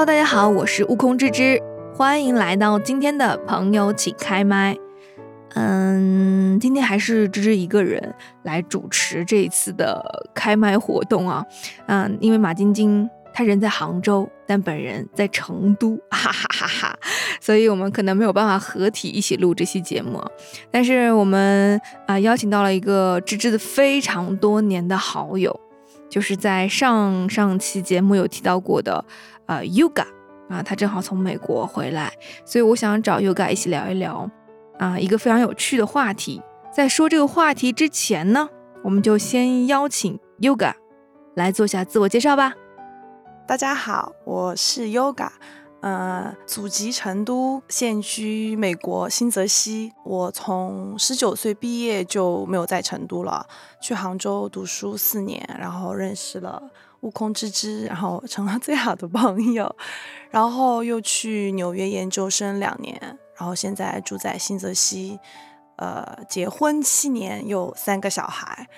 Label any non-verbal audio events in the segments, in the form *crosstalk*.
Hello，大家好，我是悟空芝芝，欢迎来到今天的朋友请开麦。嗯，今天还是芝芝一个人来主持这一次的开麦活动啊。嗯，因为马晶晶她人在杭州，但本人在成都，哈哈哈哈，所以我们可能没有办法合体一起录这期节目。但是我们啊邀请到了一个芝芝的非常多年的好友，就是在上上期节目有提到过的呃 Yoga 啊，他正好从美国回来，所以我想找 Yoga 一起聊一聊。啊，一个非常有趣的话题。在说这个话题之前呢，我们就先邀请 Yoga 来做下自我介绍吧。大家好，我是 Yoga，呃，祖籍成都，现居美国新泽西。我从十九岁毕业就没有在成都了，去杭州读书四年，然后认识了悟空之之，然后成了最好的朋友，然后又去纽约研究生两年。然后现在住在新泽西，呃，结婚七年，有三个小孩，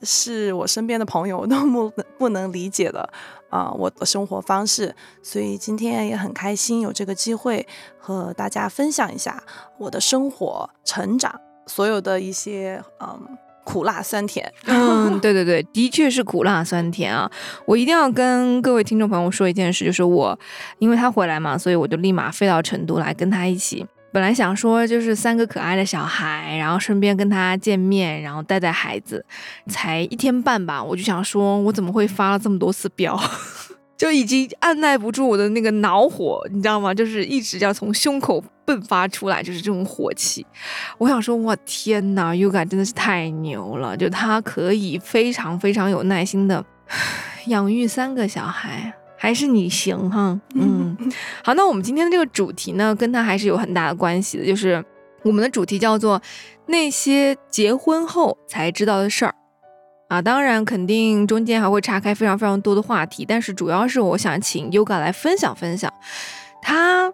是我身边的朋友都不不能理解的啊，我的生活方式。所以今天也很开心有这个机会和大家分享一下我的生活、成长，所有的一些嗯。苦辣酸甜，嗯，对对对，的确是苦辣酸甜啊！我一定要跟各位听众朋友说一件事，就是我因为他回来嘛，所以我就立马飞到成都来跟他一起。本来想说就是三个可爱的小孩，然后顺便跟他见面，然后带带孩子。才一天半吧，我就想说，我怎么会发了这么多次飙？*laughs* 就已经按耐不住我的那个恼火，你知道吗？就是一直要从胸口迸发出来，就是这种火气。我想说，我天哪，Yoga 真的是太牛了！就他可以非常非常有耐心的 *sighs* 养育三个小孩，还是你行哈？嗯，好，那我们今天的这个主题呢，跟他还是有很大的关系的，就是我们的主题叫做那些结婚后才知道的事儿。啊，当然，肯定中间还会岔开非常非常多的话题，但是主要是我想请 Yoga 来分享分享，他，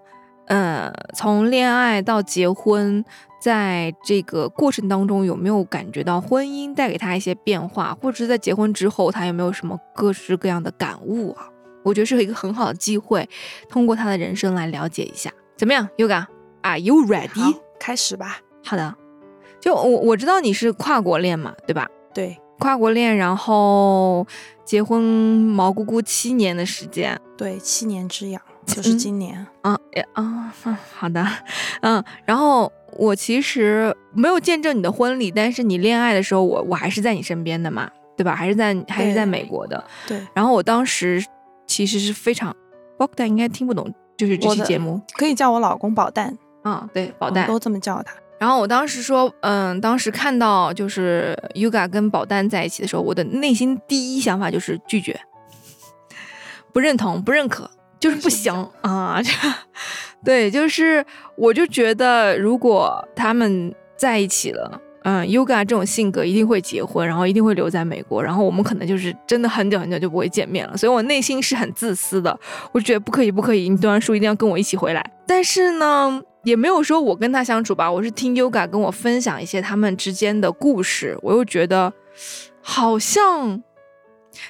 呃，从恋爱到结婚，在这个过程当中有没有感觉到婚姻带给他一些变化，或者是在结婚之后他有没有什么各式各样的感悟啊？我觉得是一个很好的机会，通过他的人生来了解一下，怎么样，Yoga？Are you ready？开始吧。好的，就我我知道你是跨国恋嘛，对吧？对。跨国恋，然后结婚毛姑姑七年的时间，对，七年之痒就是今年啊啊，好的，嗯，然后我其实没有见证你的婚礼，但是你恋爱的时候，我我还是在你身边的嘛，对吧？还是在还是在美国的，对。然后我当时其实是非常，宝蛋应该听不懂，就是这期节目可以叫我老公宝蛋啊，对，宝蛋都这么叫他。然后我当时说，嗯，当时看到就是 Yoga 跟宝蛋在一起的时候，我的内心第一想法就是拒绝，不认同，不认可，就是不行啊！对，就是我就觉得，如果他们在一起了，嗯，Yoga 这种性格一定会结婚，然后一定会留在美国，然后我们可能就是真的很久很久就不会见面了。所以我内心是很自私的，我觉得不可以，不可以，你读完书一定要跟我一起回来。但是呢。也没有说我跟他相处吧，我是听 Yoga 跟我分享一些他们之间的故事，我又觉得好像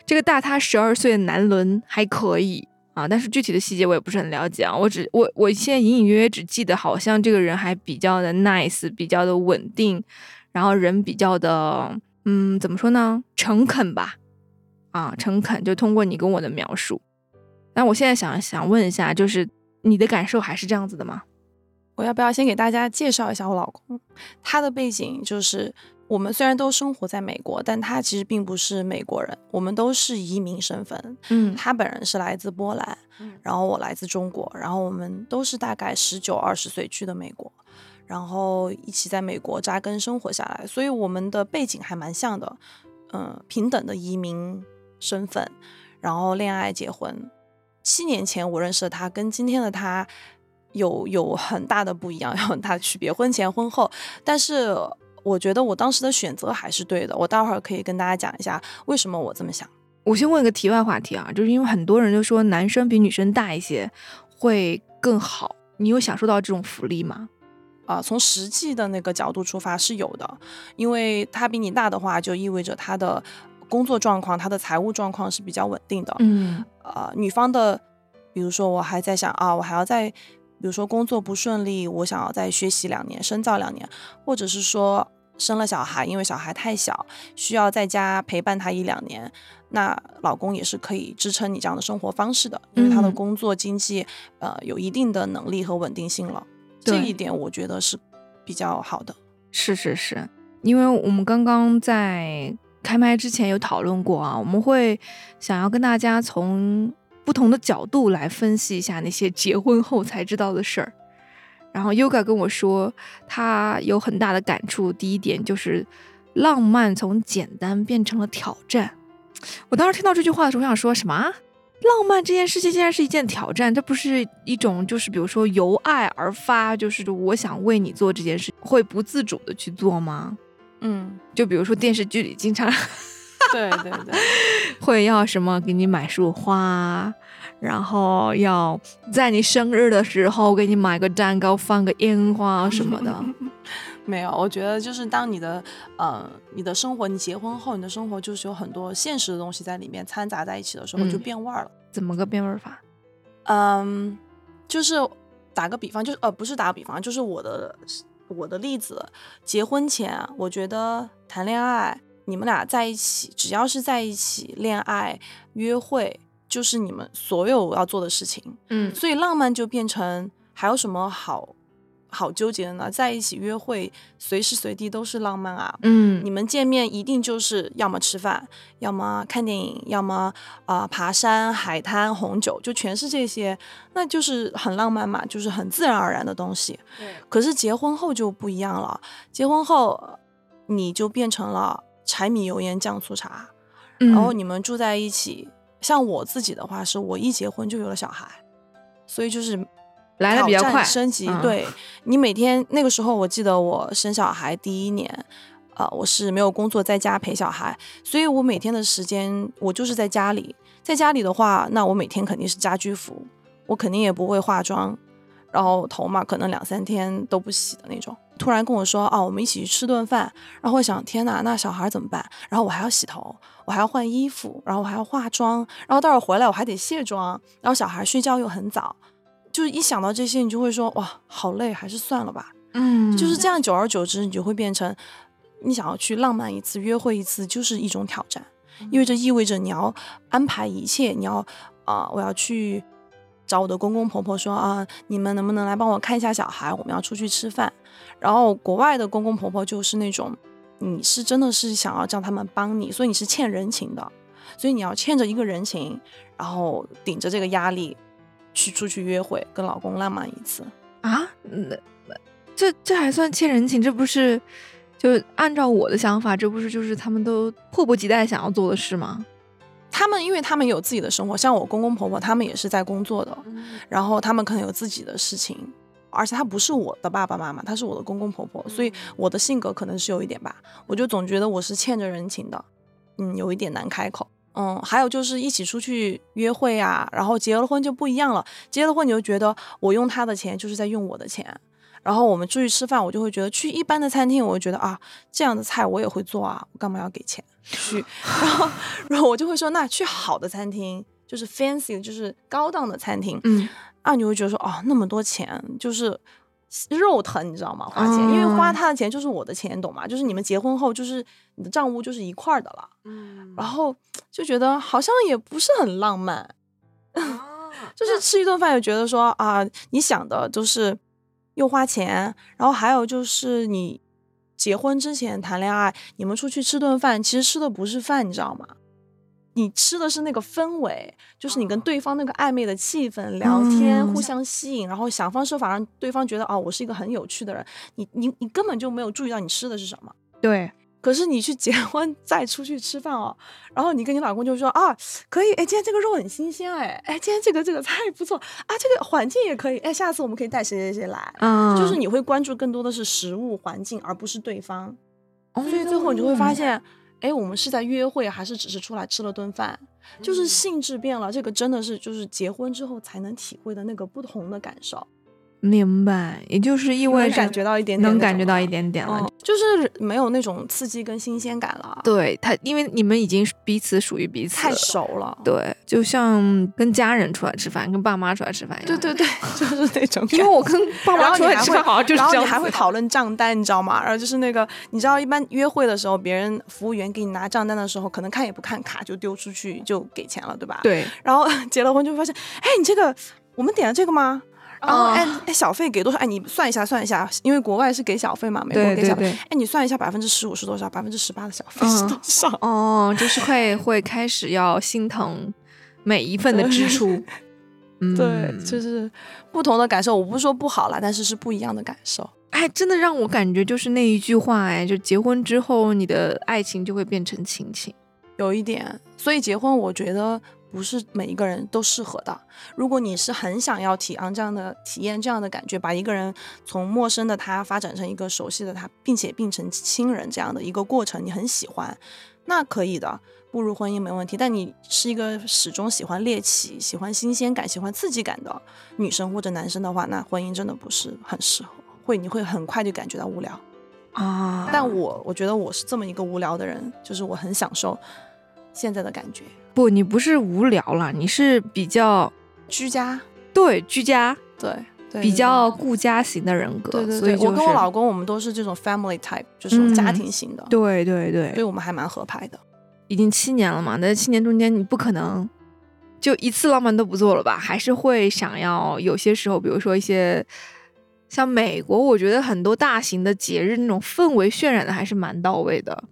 这个大他十二岁的男伦还可以啊，但是具体的细节我也不是很了解啊。我只我我现在隐隐约约只记得好像这个人还比较的 nice，比较的稳定，然后人比较的嗯怎么说呢，诚恳吧，啊诚恳，就通过你跟我的描述。那我现在想想问一下，就是你的感受还是这样子的吗？我要不要先给大家介绍一下我老公？他的背景就是，我们虽然都生活在美国，但他其实并不是美国人，我们都是移民身份。嗯，他本人是来自波兰，然后我来自中国，然后我们都是大概十九二十岁去的美国，然后一起在美国扎根生活下来，所以我们的背景还蛮像的。嗯，平等的移民身份，然后恋爱结婚。七年前我认识的他，跟今天的他。有有很大的不一样，*laughs* 有很大的区别，婚前婚后。但是我觉得我当时的选择还是对的。我待会儿可以跟大家讲一下为什么我这么想。我先问一个题外话题啊，就是因为很多人就说男生比女生大一些会更好，你有享受到这种福利吗？啊，从实际的那个角度出发是有的，因为他比你大的话，就意味着他的工作状况、他的财务状况是比较稳定的。嗯，呃，女方的。比如说我还在想啊，我还要再，比如说工作不顺利，我想要再学习两年，深造两年，或者是说生了小孩，因为小孩太小，需要在家陪伴他一两年，那老公也是可以支撑你这样的生活方式的，因为他的嗯工作经济呃有一定的能力和稳定性了，这一点我觉得是比较好的。是是是，因为我们刚刚在开麦之前有讨论过啊，我们会想要跟大家从不同的角度来分析一下那些结婚后才知道的事儿。然后 Yoga 跟我说，他有很大的感触。第一点就是，浪漫从简单变成了挑战。我当时听到这句话的时候，我想说什么啊？浪漫这件事情竟然是一件挑战，这不是一种就是比如说由爱而发，就是我想为你做这件事，会不自主的去做吗？嗯，就比如说电视剧里经常对对对，*laughs* 会要什么给你买束花，然后要在你生日的时候给你买个蛋糕，放个烟花什么的。*laughs* 没有，我觉得就是当你的呃你的生活，你结婚后，你的生活就是有很多现实的东西在里面掺杂在一起的时候，就嗯变味儿了。怎么个变味儿法？嗯，就是打个比方，就是呃不是打个比方，就是我的我的例子，结婚前啊我觉得谈恋爱，你们俩在一起，只要是在一起恋爱约会，就是你们所有要做的事情。嗯所以浪漫就变成还有什么好好纠结的呢？在一起约会，随时随地都是浪漫啊。嗯你们见面一定就是要么吃饭，要么看电影，要么啊、爬山、海滩、红酒，就全是这些，那就是很浪漫嘛，就是很自然而然的东西。对，可是结婚后就不一样了，结婚后呃你就变成了柴米油盐酱醋茶，然然后你们住在一起。像我自己的话，是我一结婚就有了小孩，所以就是来的比较快升级。嗯对你每天那个时候，我记得我生小孩第一年，呃，我是没有工作，在家陪小孩，所以我每天的时间我就是在家里。在家里的话，那我每天肯定是家居服，我肯定也不会化妆，然后头嘛可能两三天都不洗的那种。突然跟我说哦，我们一起去吃顿饭，然后我想天哪，那小孩怎么办？然后我还要洗头，我还要换衣服，然后我还要化妆，然后待会儿回来我还得卸妆，然后小孩睡觉又很早，就是一想到这些，你就会说哇，好累，还是算了吧。嗯就是这样，久而久之，你就会变成你想要去浪漫一次、约会一次，就是一种挑战，因为这意味着你要安排一切，你要啊、我要去找我的公公婆婆说啊，你们能不能来帮我看一下小孩？我们要出去吃饭。然后国外的公公婆婆就是那种，你是真的是想要叫他们帮你，所以你是欠人情的，所以你要欠着一个人情，然后顶着这个压力去出去约会，跟老公浪漫一次。啊，那那这这还算欠人情？这不是就按照我的想法，这不是就是他们都迫不及待想要做的事吗？他们因为他们有自己的生活，像我公公婆婆，他们也是在工作的，然后他们可能有自己的事情，而且他不是我的爸爸妈妈，他是我的公公婆婆，所以我的性格可能是有一点吧，我就总觉得我是欠着人情的，嗯，有一点难开口。嗯，还有就是一起出去约会啊，然后结了婚就不一样了，结了婚你就觉得我用他的钱就是在用我的钱，然后我们出去吃饭，我就会觉得去一般的餐厅，我就觉得啊，这样的菜我也会做啊，我干嘛要给钱去？然后，*laughs* 然后我就会说，那去好的餐厅，就是 fancy，就是高档的餐厅，嗯啊，你会觉得说，哦，那么多钱，就是肉疼，你知道吗？花钱，因为花嗯他的钱就是我的钱，你懂吗？就是你们结婚后，就是你的账务就是一块儿的了，嗯然后就觉得好像也不是很浪漫，就是吃一顿饭，就觉得说啊，你想的就是又花钱，然后还有就是你结婚之前谈恋爱，你们出去吃顿饭，其实吃的不是饭，你知道吗？你吃的是那个氛围，就是你跟对方那个暧昧的气氛，聊天，嗯互相吸引，然后想方设法让对方觉得哦，我是一个很有趣的人。你你你根本就没有注意到你吃的是什么。对，可是你去结婚 *laughs* 再出去吃饭哦，然后你跟你老公就说啊，可以，哎，今天这个肉很新鲜，哎，哎，今天这个这个菜不错啊，这个环境也可以，哎，下次我们可以带谁谁谁来，嗯，就是。你会关注更多的是食物环境，而不是对方，哦，所以最后你就会发。现，哎，我们是在约会，还是只是出来吃了顿饭？就是性质变了，这个真的是就是结婚之后才能体会的那个不同的感受。明白，也就是意味着感觉到一点点，能感觉到一点点了，就是没有那种刺激跟新鲜感了。对他，因为你们已经彼此属于彼此，太熟了。对，就像跟家人出来吃饭，跟爸妈出来吃饭一样。对对对，*laughs* 就是那种。因为我跟爸妈出来吃饭好像就是这样。然后你还会讨论账单，你知道吗？然后就是那个，你知道，一般约会的时候，别人服务员给你拿账单的时候，可能看也不看卡就丢出去就给钱了，对吧？对。然后 *laughs* 结了婚就发现，哎，你这个我们点了这个吗？然后哎哎，小费给多少？哎，你算一下，算一下，因为国外是给小费嘛，美国给小费。哎，你算一下，百分之十五是多少？百分之十八的小费是多少？哦，就是会会开始要心疼每一份的支出。*laughs* 对，就是不同的感受。我不是说不好啦，但是是不一样的感受。哎，真的让我感觉就是那一句话，哎，就结婚之后，你的爱情就会变成亲情，有一点。所以结婚，我觉得。不是每一个人都适合的。如果你是很想要体验这样的体验，这样的感觉，把一个人从陌生的他发展成一个熟悉的他，并且变成亲人这样的一个过程，你很喜欢，那可以的，步入婚姻没问题。但你是一个始终喜欢猎奇、喜欢新鲜感、喜欢刺激感的女生或者男生的话，那婚姻真的不是很适合，会你会很快就感觉到无聊啊。但我我觉得我是这么一个无聊的人，就是我很享受现在的感觉。不，你不是无聊了，你是比较居家，对，居家，对，比较顾家型的人格，对对对。我跟我老公，我们都是这种 family type，就是家庭型的，对对对，所以我们还蛮合拍的。已经七年了嘛，那七年中间你不可能就一次浪漫都不做了吧？还是会想要有些时候，比如说一些像美国，我觉得很多大型的节日那种氛围渲染的还是蛮到位的。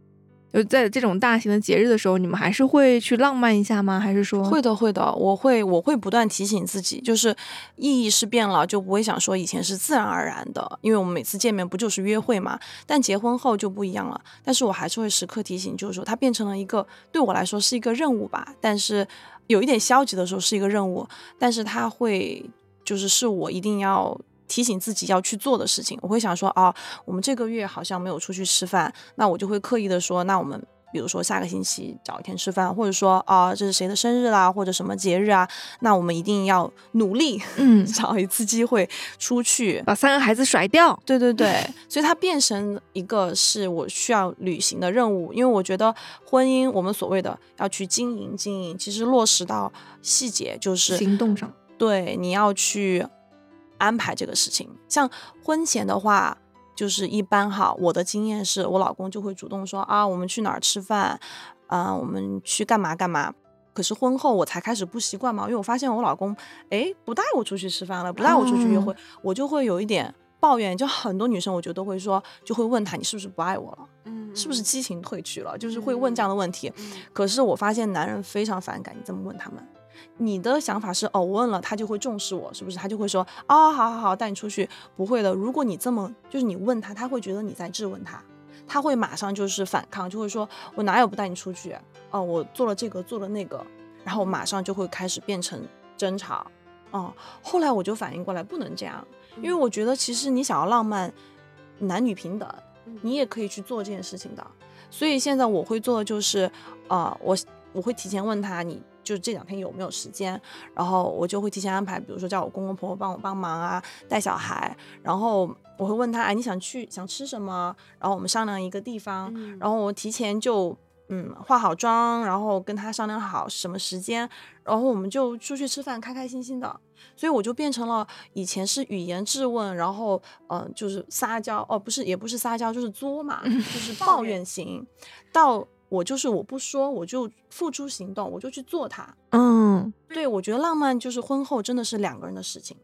就在这种大型的节日的时候，你们还是会去浪漫一下吗？还是说会的，会的，我会，我会不断提醒自己，就是意义是变了，就不会想说以前是自然而然的，因为我们每次见面不就是约会嘛？但结婚后就不一样了，但是我还是会时刻提醒，就是说它变成了一个对我来说是一个任务吧，但是有一点消极的时候是一个任务，但是它会就是是我一定要。提醒自己要去做的事情，我会想说啊，我们这个月好像没有出去吃饭，那我就会刻意的说，那我们比如说下个星期找一天吃饭，或者说啊，这是谁的生日啦，或者什么节日啊，那我们一定要努力，嗯，*laughs* 找一次机会出去把三个孩子甩掉。对对对，*laughs* 所以它变成一个是我需要履行的任务，因为我觉得婚姻我们所谓的要去经营经营，其实落实到细节就是行动上，对，你要去。安排这个事情，像婚前的话，就是一般哈，我的经验是我老公就会主动说啊，我们去哪儿吃饭，啊，我们去干嘛干嘛。可是婚后我才开始不习惯嘛，因为我发现我老公哎不带我出去吃饭了，不带我出去约会，我就会有一点抱怨。就很多女生我觉得都会说，就会问他你是不是不爱我了，嗯，是不是激情褪去了，就是会问这样的问题。可是我发现男人非常反感你这么问他们。你的想法是哦，我问了他就会重视我，是不是？他就会说哦，好好好，带你出去。不会的，如果你这么就是你问他，他会觉得你在质问他，他会马上就是反抗，就会说我哪有不带你出去？哦，我做了这个，做了那个，然后马上就会开始变成争吵。哦，后来我就反应过来，不能这样，因为我觉得其实你想要浪漫，男女平等，你也可以去做这件事情的。所以现在我会做的就是，呃，我我会提前问他你。就是这两天有没有时间，然后我就会提前安排，比如说叫我公公婆婆帮我帮忙啊，带小孩，然后我会问他，哎，你想去想吃什么？然后我们商量一个地方，然后我提前就嗯化好妆，然后跟他商量好什么时间，然后我们就出去吃饭，开开心心的。所以我就变成了以前是语言质问，然后嗯就是撒娇哦，不是也不是撒娇，就是作嘛，就是抱怨型，到。我就是我不说，我就付出行动，我就去做它。嗯，对，我觉得浪漫就是婚后真的是两个人的事情。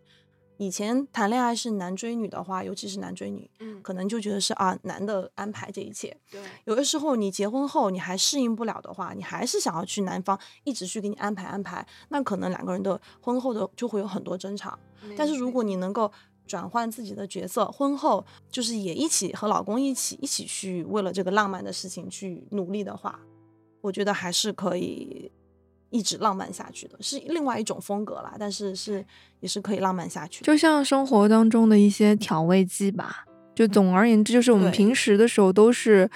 以前谈恋爱是男追女的话，尤其是男追女，嗯，可能就觉得是啊，男的安排这一切。对，有的时候你结婚后你还适应不了的话，你还是想要去男方一直去给你安排安排，那可能两个人的婚后的就会有很多争吵。但是如果你能够。转换自己的角色，婚后就是也一起和老公一起一起去为了这个浪漫的事情去努力的话，我觉得还是可以一直浪漫下去的，是另外一种风格啦。但是是也是可以浪漫下去，就像生活当中的一些调味剂吧。就总而言之，就是我们平时的时候都是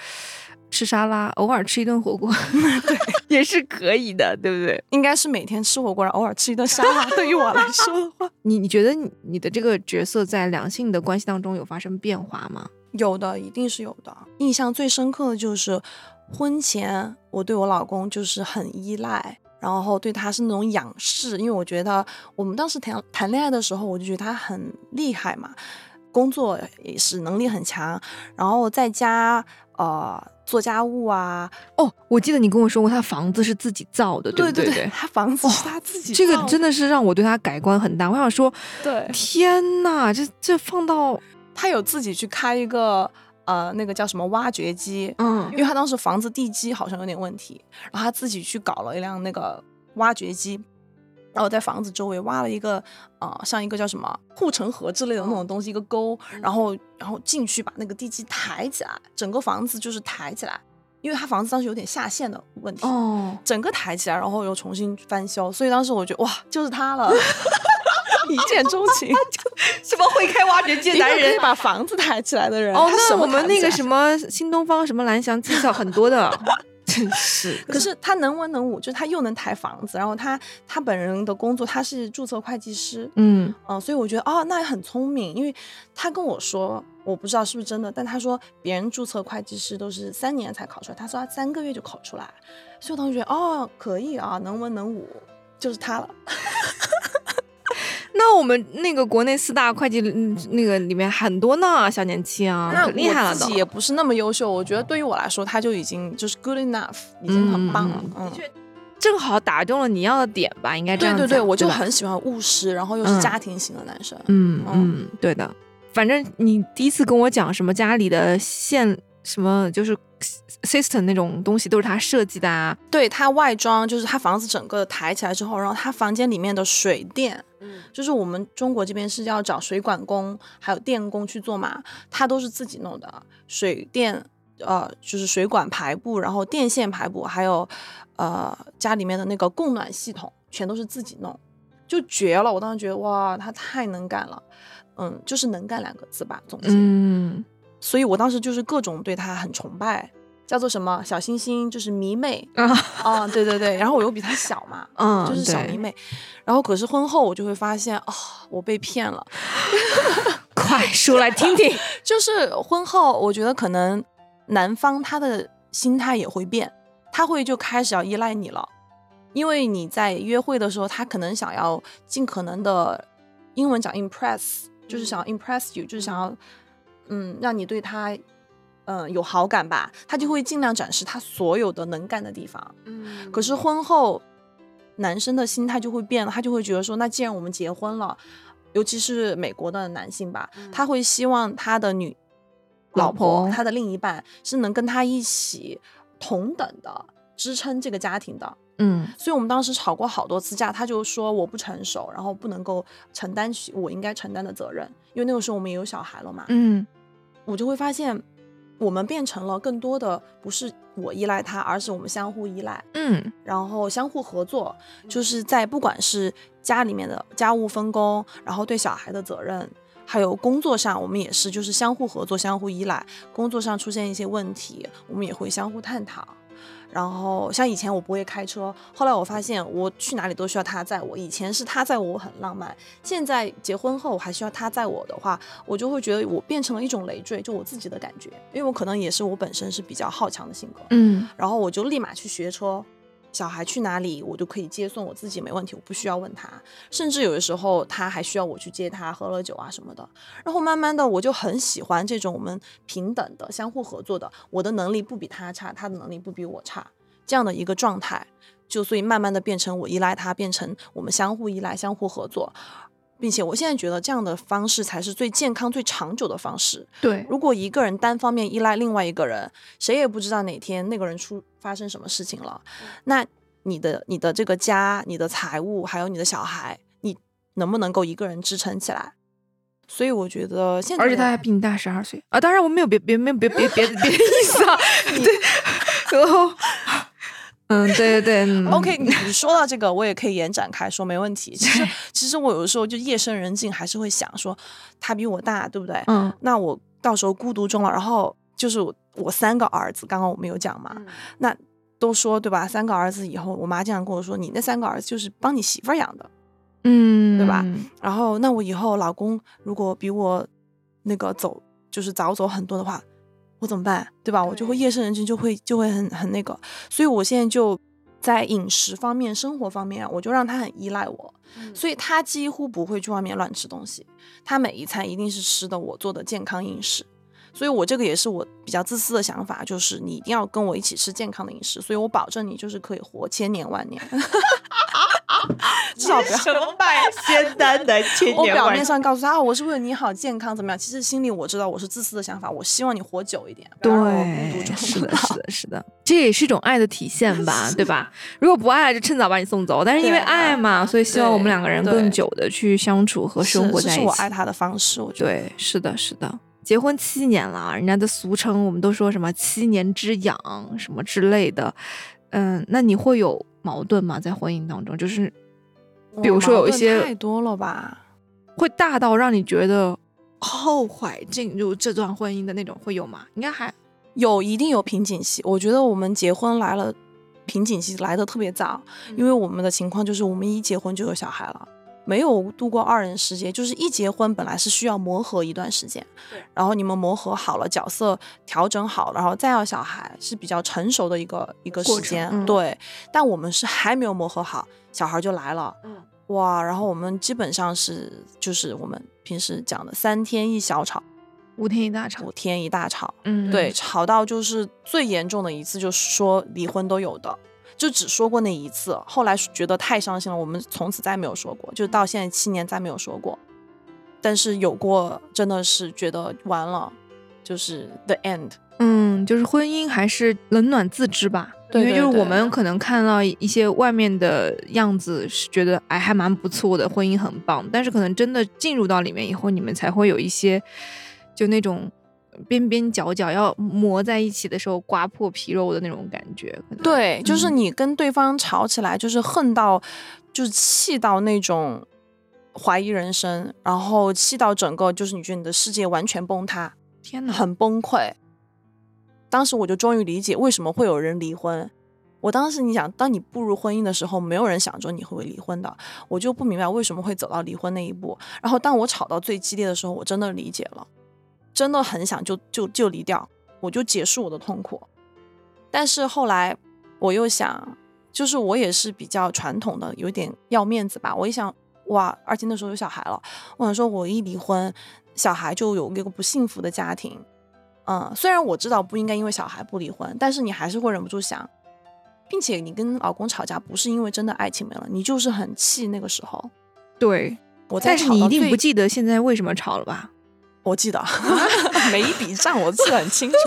吃沙拉，偶尔吃一顿火锅。*laughs* 对。也是可以的，对不对？应该是每天吃火锅，然后偶尔吃一顿沙拉。*laughs* 对于我来说的话，你你觉得你你的这个角色在两性的关系当中有发生变化吗？有的，一定是有的。印象最深刻的就是婚前我对我老公就是很依赖，然后对他是那种仰视，因为我觉得我们当时谈谈恋爱的时候，我就觉得他很厉害嘛，工作也是能力很强，然后在家呃做家务啊。哦，我记得你跟我说过，他房子是自己造的，对对对？他房子是他自己，这个真的是让我对他改观很大。我想说，对，天呐，这这放到。他有自己去开一个呃，那个叫什么挖掘机，嗯，因为他当时房子地基好像有点问题，然后他自己去搞了一辆那个挖掘机，然后在房子周围挖了一个呃，像一个叫什么护城河之类的那种东西，一个沟，然后然后进去把那个地基抬起来，整个房子就是抬起来，因为他房子当时有点下陷的问题，哦，整个抬起来，然后又重新翻修，所以当时我觉得哇，就是他了。*laughs* 一见钟情，*laughs* 什么会开挖掘机的 *laughs* 男人，可以把房子抬起来的人。哦，那我们那个什么新东方什么蓝翔技巧很多的，真是。可是他能文能武，就是他又能抬房子，然后他他本人的工作他是注册会计师，嗯嗯，所以我觉得哦，那也很聪明，因为他跟我说，我不知道是不是真的，但他说别人注册会计师都是三年才考出来，他说他三个月就考出来，所以我当时觉得哦，可以啊，能文能武，就是他了。那我们那个国内四大会计那个里面很多呢，小年轻啊，那厉害了自己也不是那么优秀，我觉得对于我来说，他就已经就是 good enough，已经很棒了。嗯，正好打中了你要的点吧，应该这样对对对，我就很喜欢务实，然后又是家庭型的男生。嗯嗯，对的。反正你第一次跟我讲什么家里的线什么就是 system 那种东西都是他设计的啊。对他外装就是他房子整个抬起来之后，然后他房间里面的水电。嗯，就是我们中国这边是要找水管工，还有电工去做嘛，他都是自己弄的，水电，呃，就是水管排布，然后电线排布，还有，呃，家里面的那个供暖系统，全都是自己弄，就绝了。我当时觉得哇，他太能干了，嗯，就是能干两个字吧，总结。嗯，所以我当时就是各种对他很崇拜。叫做什么小星星，就是迷妹啊啊，对对对，然后我又比他小嘛，*laughs* 嗯，就是小迷妹，然后可是婚后我就会发现，哦，我被骗了，*laughs* 快说来听听。就是婚后，我觉得可能男方他的心态也会变，他会就开始要依赖你了，因为你在约会的时候，他可能想要尽可能的，英文讲 impress，就是想要 impress you，就是想要，嗯，让你对他。嗯，有好感吧，他就会尽量展示他所有的能干的地方。嗯，可是婚后，男生的心态就会变了，他就会觉得说，那既然我们结婚了，尤其是美国的男性吧，他会希望他的女老婆，他的另一半是能跟他一起同等的支撑这个家庭的。嗯，所以我们当时吵过好多次架，他就说我不成熟，然后不能够承担起我应该承担的责任，因为那个时候我们也有小孩了嘛。嗯，我就会发现。我们变成了更多的不是我依赖他，而是我们相互依赖，嗯，然后相互合作，就是在不管是家里面的家务分工，然后对小孩的责任，还有工作上，我们也是就是相互合作、相互依赖。工作上出现一些问题，我们也会相互探讨。然后像以前我不会开车，后来我发现我去哪里都需要他载我。以前是他载我很浪漫，现在结婚后还需要他载我的话，我就会觉得我变成了一种累赘，就我自己的感觉。因为我可能也是我本身是比较好强的性格，嗯，然后我就立马去学车。小孩去哪里，我都可以接送我自己，没问题，我不需要问他。甚至有的时候，他还需要我去接他，喝了酒啊什么的。然后慢慢的，我就很喜欢这种我们平等的、相互合作的。我的能力不比他差，他的能力不比我差，这样的一个状态，就所以慢慢的变成我依赖他，变成我们相互依赖、相互合作。并且我现在觉得这样的方式才是最健康、最长久的方式。对，如果一个人单方面依赖另外一个人，谁也不知道哪天那个人出发生什么事情了，那你的、你的这个家、你的财务还有你的小孩，你能不能够一个人支撑起来？所以我觉得现在，而且他还比你大十二岁啊！当然我没有别别没有别别别别的意思啊，*laughs* 对，*laughs* 然后。嗯，对对对，*laughs* OK，你你说到这个，我也可以延展开说，没问题。其实 *laughs* 其实我有的时候就夜深人静，还是会想说，他比我大，对不对？嗯，那我到时候孤独终老，然后就是我三个儿子，刚刚我们有讲嘛，那都说对吧？三个儿子以后，我妈经常跟我说，你那三个儿子就是帮你媳妇儿养的，嗯，对吧？然后那我以后老公如果比我那个走就是早走很多的话，我怎么办？对吧？我就会夜深人静，就会就会很很那个。所以我现在就在饮食方面、生活方面，我就让他很依赖我，所以他几乎不会去外面乱吃东西，他每一餐一定是吃的我做的健康饮食。所以，我这个也是我比较自私的想法，就是你一定要跟我一起吃健康的饮食，所以我保证你就是可以活千年万年。*laughs* *laughs* 至少不要什么百仙丹的千我表面上告诉他啊，我是为了你好，健康怎么样？其实心里我知道我是自私的想法，我希望你活久一点，对，是的，是的，是的，这也是一种爱的体现吧，*laughs* 对吧？如果不爱，就趁早把你送走。但是因为爱嘛，所以希望我们两个人更久的去相处和生活在一起。这是我爱他的方式，我觉得。对，是的，是的。结婚七年了，人家的俗称我们都说什么七年之痒什么之类的。嗯，那你会有矛盾吗？在婚姻当中，就是比如说有一些太多了吧？会大到让你觉得后悔进入这段婚姻的那种，会有吗？应该还有一定有瓶颈期，我觉得我们结婚来了，瓶颈期来的特别早，因为我们的情况就是我们一结婚就有小孩了。没有度过二人世界，就是一结婚本来是需要磨合一段时间，然后你们磨合好了，角色调整好了，然后再要小孩是比较成熟的一个一个时间，嗯对。但我们是还没有磨合好，小孩就来了，嗯哇！然后我们基本上是就是我们平时讲的三天一小吵，五天一大吵五。天一大吵，嗯，对，吵到就是最严重的一次，就是说离婚都有的，就只说过那一次，后来觉得太伤心了，我们从此再没有说过，就到现在七年再没有说过。但是有过，真的是觉得完了，就是 the end。嗯，就是婚姻还是冷暖自知吧。对对因为就是我们可能看到一些外面的样子，是觉得哎还蛮不错的，婚姻很棒。但是可能真的进入到里面以后，你们才会有一些就那种边边角角要磨在一起的时候刮破皮肉的那种感觉。对，就是嗯你跟对方吵起来，就是恨到，就是气到那种怀疑人生，然后气到整个就是你觉得你的世界完全崩塌。天哪，很崩溃。当时我就终于理解为什么会有人离婚。我当时你想，当你步入婚姻的时候，没有人想着你会不会离婚的，我就不明白为什么会走到离婚那一步。然后当我吵到最激烈的时候，我真的理解了，真的很想就就就离掉，我就结束我的痛苦。但是后来我又想，就是我也是比较传统的，有点要面子吧。我一想，哇，而且那时候有小孩了，我想说，我一离婚，小孩就有一个不幸福的家庭。嗯，虽然我知道不应该因为小孩不离婚，但是你还是会忍不住想，并且你跟老公吵架不是因为真的爱情没了，你就是很气那个时候。对，我在但是你一定不记得现在为什么吵了吧？我记得。*laughs* 每一笔账我记得很清楚。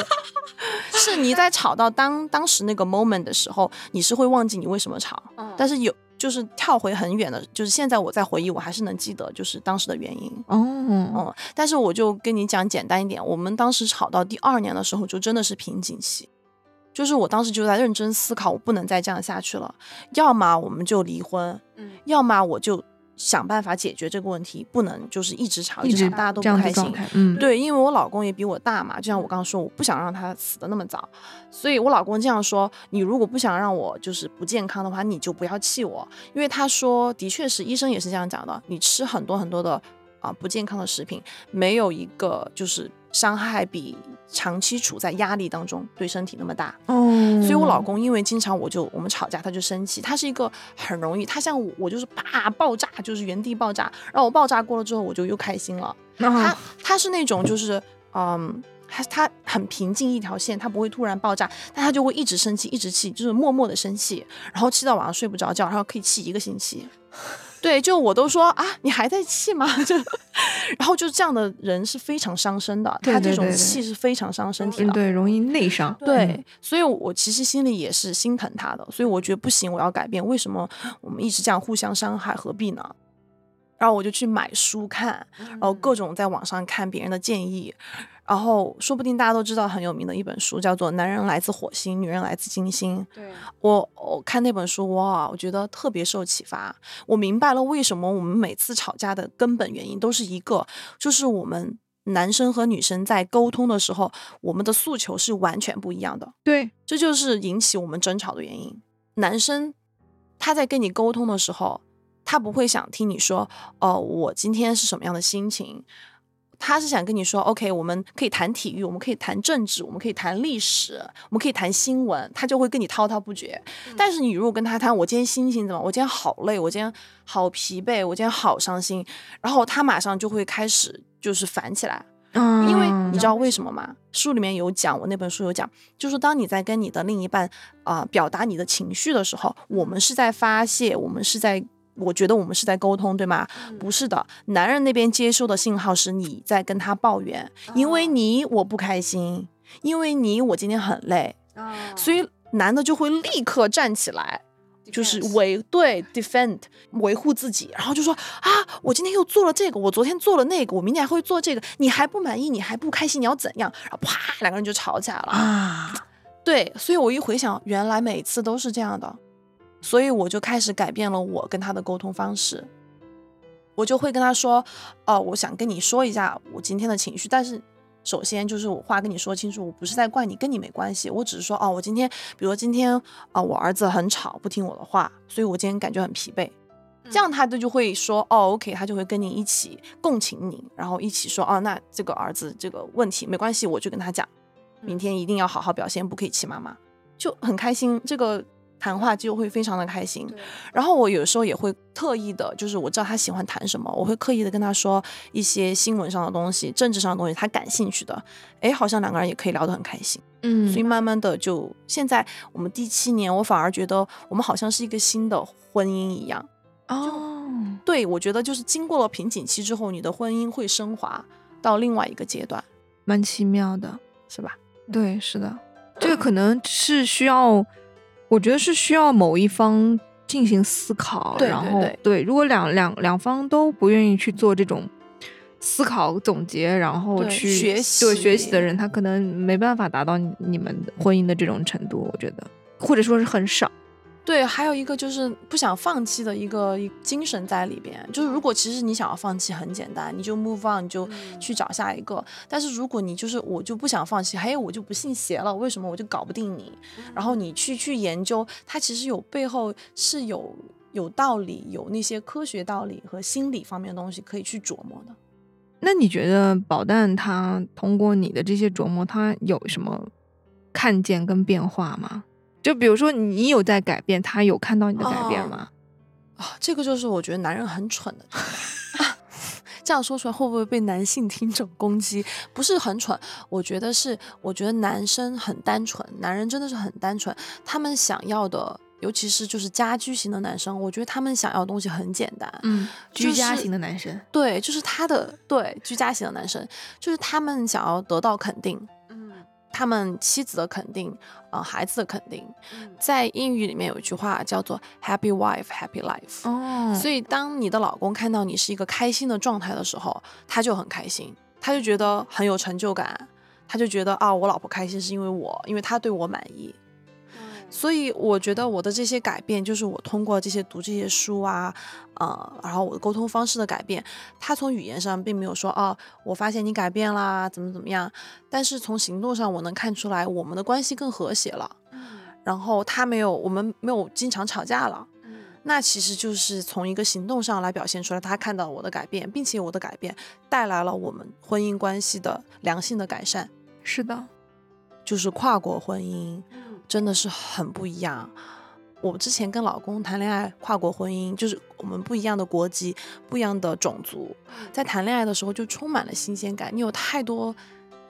*laughs* 是你在吵到当当时那个 moment 的时候，你是会忘记你为什么吵，但是有就是跳回很远的，就是现在我在回忆，我还是能记得就是当时的原因。哦，嗯，但是我就跟你讲简单一点，我们当时吵到第二年的时候，就真的是瓶颈期，就是我当时就在认真思考，我不能再这样下去了，要么我们就离婚，嗯。要么我就想办法解决这个问题，不能就是一直吵，一直直吵，大家都不开心。嗯，对，因为我老公也比我大嘛，就像我刚刚说，我不想让他死的那么早，所以我老公这样说：你如果不想让我就是不健康的话，你就不要气我，因为他说的确是医生也是这样讲的，你吃很多很多的啊、不健康的食品，没有一个就是伤害比长期处在压力当中对身体那么大。哦，所以我老公因为经常我就我们吵架他就生气，他是一个很容易，他像我我就是啪爆炸，就是原地爆炸，然后我爆炸过了之后我就又开心了。他啊，他是那种就是嗯，他他很平静一条线，他不会突然爆炸，但他就会一直生气，一直气，就是默默的生气，然后气到晚上睡不着觉，然后可以气一个星期。对，就我都说啊，你还在气吗？*laughs* 就，然后就这样的人是非常伤身的，他这种气是非常伤身体的。嗯对，容易内伤，对，所以我其实心里也是心疼他的，所以我觉得不行，我要改变。为什么我们一直这样互相伤害，何必呢？然后我就去买书看，然后各种在网上看别人的建议，然后说不定大家都知道很有名的一本书，叫做《男人来自火星，女人来自金星》。对，我我看那本书哇，我觉得特别受启发。我明白了为什么我们每次吵架的根本原因都是一个，就是我们男生和女生在沟通的时候，我们的诉求是完全不一样的。对，这就是引起我们争吵的原因。男生他在跟你沟通的时候，他不会想听你说，哦，我今天是什么样的心情。他是想跟你说，OK，我们可以谈体育，我们可以谈政治，我们可以谈历史，我们可以谈新闻，他就会跟你滔滔不绝。但是你如果跟他谈，我今天心情怎么？我今天好累，我今天好疲惫，我今天好伤心，然后他马上就会开始就是烦起来。嗯，因为你知道为什么吗？书里面有讲，我那本书有讲，就是当你在跟你的另一半啊、表达你的情绪的时候，我们是在发泄，我们是在。我觉得我们是在沟通，对吗？不是的，男人那边接收的信号是你在跟他抱怨，因为你我不开心，因为你我今天很累，所以男的就会立刻站起来，就是维对 defend 维护自己，然后就说啊，我今天又做了这个，我昨天做了那个，我明天还会做这个，你还不满意，你还不开心，你要怎样？然后啪，两个人就吵起来了。啊，对，所以我一回想，原来每次都是这样的，所以我就开始改变了我跟他的沟通方式。我就会跟他说，哦、我想跟你说一下我今天的情绪，但是首先就是我话跟你说清楚，我不是在怪你，跟你没关系，我只是说，哦，我今天，比如说今天啊、我儿子很吵，不听我的话，所以我今天感觉很疲惫。这样他就就会说，哦，OK，他就会跟你一起共情你，然后一起说，哦，那这个儿子这个问题没关系，我就跟他讲，明天一定要好好表现，不可以气妈妈，就很开心。这个谈话就会非常的开心。然后我有时候也会特意的，就是我知道他喜欢谈什么，我会刻意的跟他说一些新闻上的东西、政治上的东西，他感兴趣的，哎，好像两个人也可以聊得很开心。嗯所以慢慢的就现在我们第七年，我反而觉得我们好像是一个新的婚姻一样。哦，对，我觉得就是经过了瓶颈期之后，你的婚姻会升华到另外一个阶段，蛮奇妙的。是吧？对，是的，这个可能是需要，我觉得是需要某一方进行思考，对然后对对如果两两两方都不愿意去做这种思考总结，然后对去学对学习习的人，他可能没办法达到你你们婚姻的这种程度，我觉得，或者说是很少。对，还有一个就是不想放弃的一个精神在里边。就是如果其实你想要放弃，很简单，你就 move on，你就去找下一个。但是如果你就是我就不想放弃，还有我就不信邪了，为什么我就搞不定你？然后你去去研究，它其实有背后是有有道理，有那些科学道理和心理方面的东西可以去琢磨的。那你觉得宝蛋他通过你的这些琢磨，他有什么看见跟变化吗？就比如说你有在改变，他有看到你的改变吗？啊，这个就是我觉得男人很蠢的。*laughs* 这样说出来会不会被男性听众攻击？不是很蠢，我觉得是，我觉得男生很单纯，男人真的是很单纯，他们想要的，尤其是就是家居型的男生，我觉得他们想要的东西很简单，嗯，就是居家型的男生，对，就是他的对居家型的男生，就是他们想要得到肯定，嗯他们妻子的肯定，呃，孩子的肯定，嗯在英语里面有一句话叫做 “Happy wife, happy life”。哦所以，当你的老公看到你是一个开心的状态的时候，他就很开心，他就觉得很有成就感，他就觉得啊，我老婆开心是因为我，因为她对我满意。所以，我觉得我的这些改变，就是我通过这些读这些书啊，呃，然后我的沟通方式的改变，他从语言上并没有说哦，我发现你改变啦，怎么怎么样，但是从行动上我能看出来，我们的关系更和谐了。然后他没有，我们没有经常吵架了。那其实就是从一个行动上来表现出来，他看到我的改变，并且我的改变带来了我们婚姻关系的良性的改善，是的，就是跨国婚姻真的是很不一样。我之前跟老公谈恋爱，跨国婚姻就是我们不一样的国籍、不一样的种族，在谈恋爱的时候就充满了新鲜感，你有太多。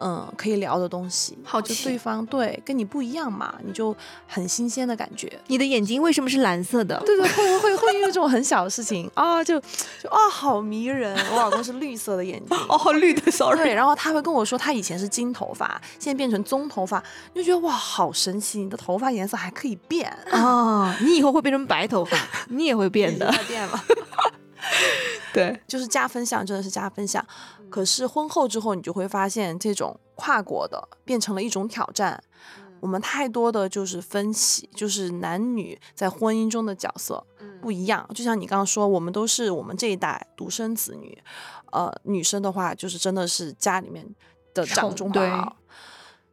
嗯，可以聊的东西，好奇对方对跟你不一样嘛，你就很新鲜的感觉。你的眼睛为什么是蓝色的？对对，会会会因为这种很小的事情啊，就就啊，好迷人。我老公是绿色的眼睛，哦，绿的，sorry。对，然后他会跟我说，他以前是金头发，现在变成棕头发，你就觉得哇，好神奇，你的头发颜色还可以变，哦，你以后会变成白头发，你也会变的。变 *laughs* 了，对，就是加分项，真的是加分项。可是婚后之后，你就会发现，这种跨国的变成了一种挑战。我们太多的就是分歧，就是男女在婚姻中的角色不一样。就像你刚刚说，我们都是我们这一代独生子女，呃，女生的话就是真的是家里面的掌中宝。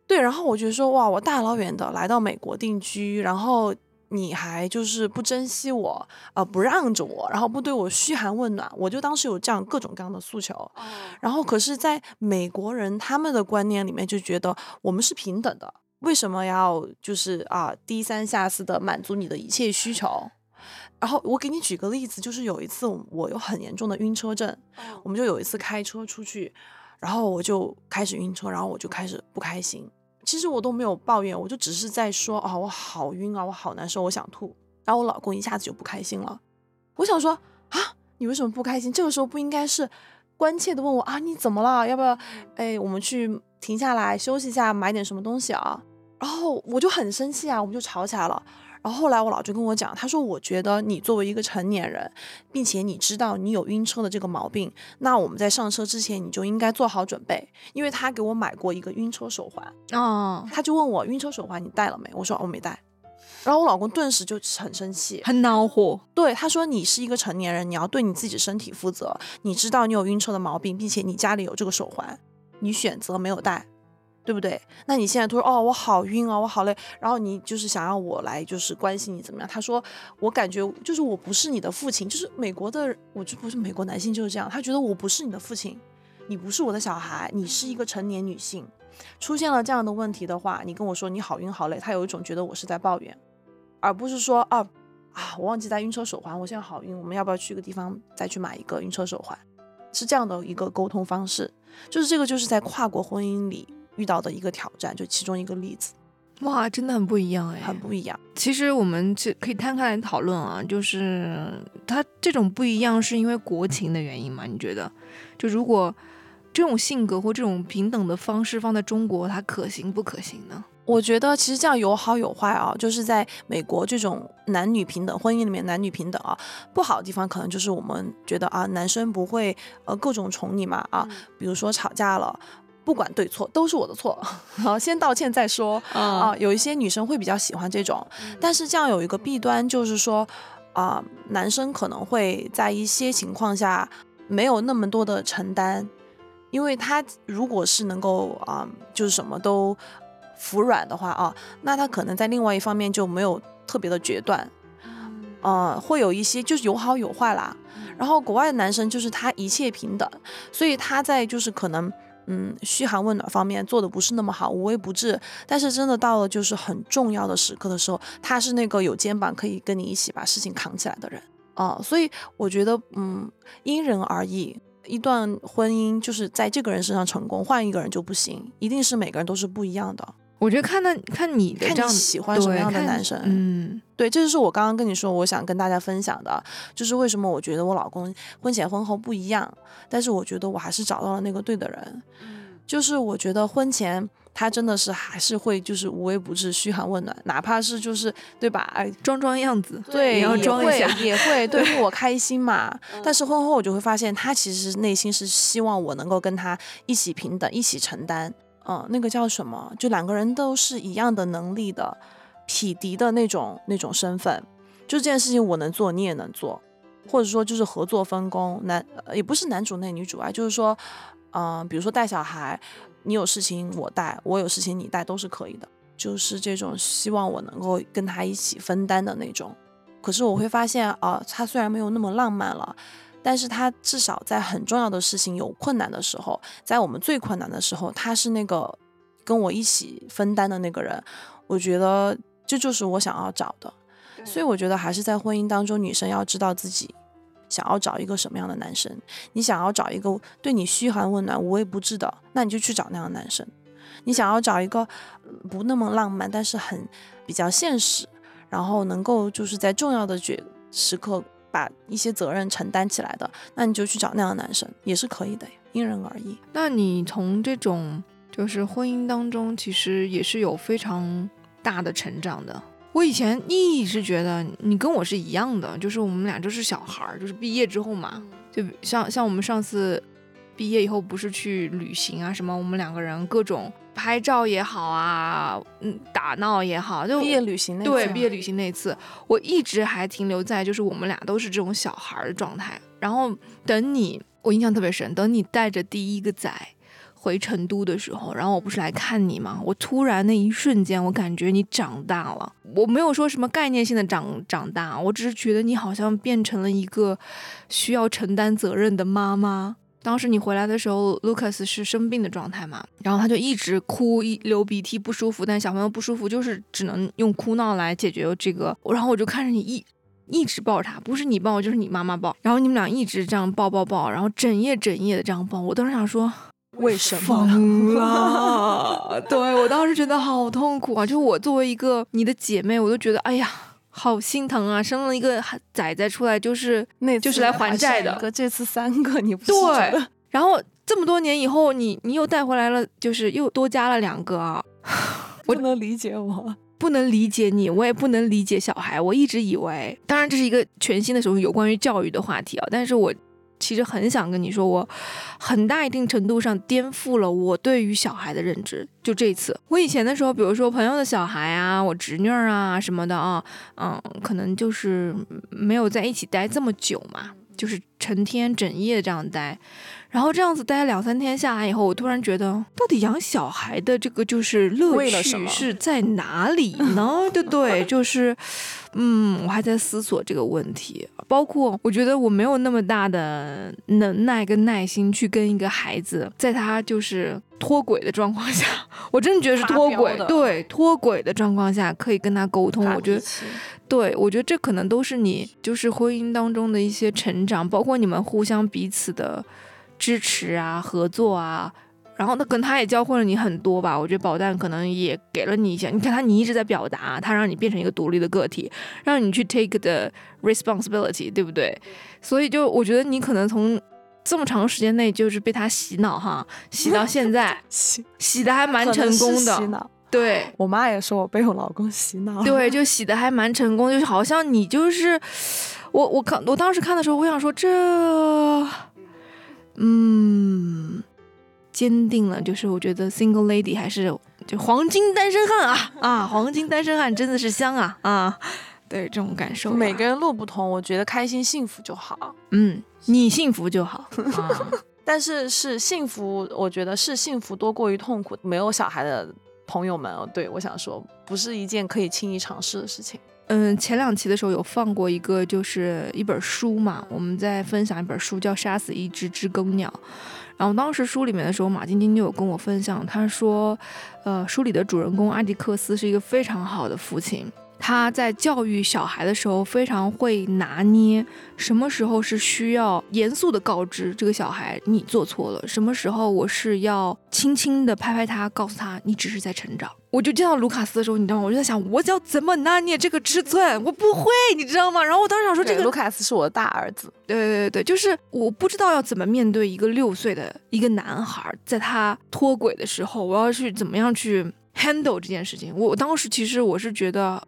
对，然后我觉得说，哇，我大老远的来到美国定居，然后。你还就是不珍惜我，呃，不让着我，然后不对我嘘寒问暖，我就当时有这样各种各样的诉求。然后可是，在美国人他们的观念里面就觉得我们是平等的，为什么要就是啊低三下四的满足你的一切需求？然后我给你举个例子，就是有一次我有很严重的晕车症，我们就有一次开车出去，然后我就开始晕车，然后我就开始不开心。其实我都没有抱怨，我就只是在说啊，我好晕啊，我好难受，我想吐。然后我老公一下子就不开心了。我想说啊，你为什么不开心？这个时候不应该是关切的问我啊，你怎么了？要不要？哎，我们去停下来休息一下，买点什么东西啊？然后我就很生气啊，我们就吵起来了。然后后来我老就跟我讲，他说我觉得你作为一个成年人，并且你知道你有晕车的这个毛病，那我们在上车之前你就应该做好准备，因为他给我买过一个晕车手环哦，他就问我晕车手环你带了没？我说我没带，然后我老公顿时就很生气，很恼火。对，他说你是一个成年人，你要对你自己身体负责，你知道你有晕车的毛病，并且你家里有这个手环，你选择没有戴。对不对？那你现在突然哦，我好晕啊，我好累，然后你就是想让我来就是关心你怎么样？他说我感觉就是我不是你的父亲，就是美国的，我就不是美国男性就是这样，他觉得我不是你的父亲，你不是我的小孩，你是一个成年女性，出现了这样的问题的话，你跟我说你好晕好累，他有一种觉得我是在抱怨，而不是说啊啊，我忘记带晕车手环，我现在好晕，我们要不要去个地方再去买一个晕车手环？是这样的一个沟通方式，就是这个就是在跨国婚姻里。遇到的一个挑战，就其中一个例子，哇，真的很不一样哎，很不一样。其实我们这可以摊开来讨论啊，就是他这种不一样是因为国情的原因吗？你觉得？就如果这种性格或这种平等的方式放在中国，它可行不可行呢？我觉得其实这样有好有坏啊。就是在美国这种男女平等婚姻里面，男女平等啊，不好的地方可能就是我们觉得啊，男生不会呃各种宠你嘛啊，比如说吵架了。不管对错都是我的错，*laughs* 好，先道歉再说啊。有一些女生会比较喜欢这种，但是这样有一个弊端，就是说啊，男生可能会在一些情况下没有那么多的承担，因为他如果是能够啊，就是什么都服软的话啊，那他可能在另外一方面就没有特别的决断，嗯，会有一些就是有好有坏啦。然后国外的男生就是他一切平等，所以他在就是可能。嗯，嘘寒问暖方面做的不是那么好，无微不至。但是真的到了就是很重要的时刻的时候，他是那个有肩膀可以跟你一起把事情扛起来的人啊。所以我觉得，嗯，因人而异。一段婚姻就是在这个人身上成功，换一个人就不行，一定是每个人都是不一样的。我觉得看那看你的这样喜欢什么样的男生，嗯，对，这就是我刚刚跟你说，我想跟大家分享的，就是为什么我觉得我老公婚前婚后不一样，但是我觉得我还是找到了那个对的人，嗯。就是我觉得婚前他真的是还是会就是无微不至、嘘寒问暖，哪怕是就是对吧，哎，装装样子，对，也要装一下，也会 *laughs* 对付我开心嘛。但是婚后我就会发现，他其实内心是希望我能够跟他一起平等、一起承担。嗯，那个叫什么？就两个人都是一样的能力的，匹敌的那种那种身份。就这件事情我能做，你也能做，或者说就是合作分工。男也不是男主内女主啊，就是说，嗯，比如说带小孩，你有事情我带，我有事情你带都是可以的。就是这种希望我能够跟他一起分担的那种。可是我会发现啊，他虽然没有那么浪漫了。但是他至少在很重要的事情有困难的时候，在我们最困难的时候，他是那个跟我一起分担的那个人。我觉得这就是我想要找的。所以我觉得还是在婚姻当中，女生要知道自己想要找一个什么样的男生。你想要找一个对你嘘寒问暖、无微不至的，那你就去找那样的男生。你想要找一个不那么浪漫，但是很比较现实，然后能够就是在重要的决时刻。把一些责任承担起来的，那你就去找那样的男生也是可以的，因人而异。那你从这种就是婚姻当中，其实也是有非常大的成长的。我以前一直觉得你跟我是一样的，就是我们俩就是小孩儿，就是毕业之后嘛，就像像我们上次毕业以后不是去旅行啊什么，我们两个人各种。拍照也好啊，嗯，打闹也好，就毕业旅行那次对毕业旅行那次，我一直还停留在就是我们俩都是这种小孩儿的状态。然后等你，我印象特别深，等你带着第一个仔回成都的时候，然后我不是来看你吗？我突然那一瞬间，我感觉你长大了。我没有说什么概念性的长长大，我只是觉得你好像变成了一个需要承担责任的妈妈。当时你回来的时候，Lucas 是生病的状态嘛，然后他就一直哭，一流鼻涕不舒服，但小朋友不舒服就是只能用哭闹来解决这个。然后我就看着你一一直抱着他，不是你抱就是你妈妈抱，然后你们俩一直这样抱抱抱，然后整夜整夜的这样抱。我当时想说，为什么？疯了！*laughs* 对我当时觉得好痛苦啊！就我作为一个你的姐妹，我都觉得哎呀，好心疼啊！生了一个崽崽出来就是那就是来还债的这次三个，你不是对然后这么多年以后，你你又带回来了，就是又多加了两个啊！*laughs* 不能理解我？不能理解你，我也不能理解小孩。我一直以为，当然这是一个全新的时候有关于教育的话题啊，但是我其实很想跟你说，我很大一定程度上颠覆了我对于小孩的认知。就这一次，我以前的时候，比如说朋友的小孩啊，我侄女儿啊什么的啊，嗯，可能就是没有在一起待这么久嘛，就是成天整夜这样待。然后这样子待两三天下来以后，我突然觉得，到底养小孩的这个就是乐趣是在哪里呢？*laughs* 对不对？就是，嗯，我还在思索这个问题。包括我觉得我没有那么大的能耐跟耐心去跟一个孩子，在他就是脱轨的状况下，我真的觉得是脱轨，的对脱轨的状况下可以跟他沟通。我觉得对，我觉得这可能都是你就是婚姻当中的一些成长，包括你们互相彼此的支持啊、合作啊。然后，那可能他也教会了你很多吧。我觉得宝蛋可能也给了你一些。你看他，你一直在表达，他让你变成一个独立的个体，让你去 take the responsibility，对不对？所以就我觉得你可能从这么长时间内就是被他洗脑哈，洗到现在，*laughs* 洗洗的还蛮成功的。洗脑。对，我妈也说我被我老公洗脑。对，*laughs* 就洗的还蛮成功，就是好像你就是我，我看我当时看的时候，我想说这，嗯，坚定了，就是我觉得 single lady 还是就黄金单身汉啊啊，黄金单身汉真的是香啊啊，对这种感受，每个人路不同，我觉得开心幸福就好。嗯，你幸福就好啊，*laughs* 但是是幸福，我觉得是幸福多过于痛苦。没有小孩的朋友们，对我想说，不是一件可以轻易尝试的事情。嗯，前两期的时候有放过一个，就是一本书嘛，我们在分享一本书叫《杀死一只知更鸟》。然后当时书里面的时候，马晶晶就有跟我分享，她说，呃，书里的主人公阿迪克斯是一个非常好的父亲，他在教育小孩的时候非常会拿捏，什么时候是需要严肃的告知这个小孩你做错了，什么时候我是要轻轻的拍拍他，告诉他你只是在成长。我就见到卢卡斯的时候，你知道吗？我就在想，我要怎么拿捏这个尺寸，我不会，你知道吗？然后我当时想说，这个卢卡斯是我的大儿子，对对对对，就是我不知道要怎么面对一个六岁的一个男孩，在他脱轨的时候，我要去怎么样去 handle 这件事情。我当时其实我是觉得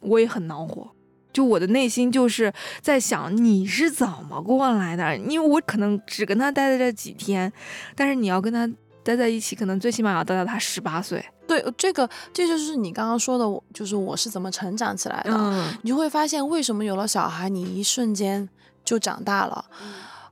我也很恼火，就我的内心就是在想你是怎么过来的？因为我可能只跟他待在这几天，但是你要跟他待在一起，可能最起码要待到他十八岁。对这个，这就是你刚刚说的，我就是我是怎么成长起来的。嗯你就会发现，为什么有了小孩，你一瞬间就长大了。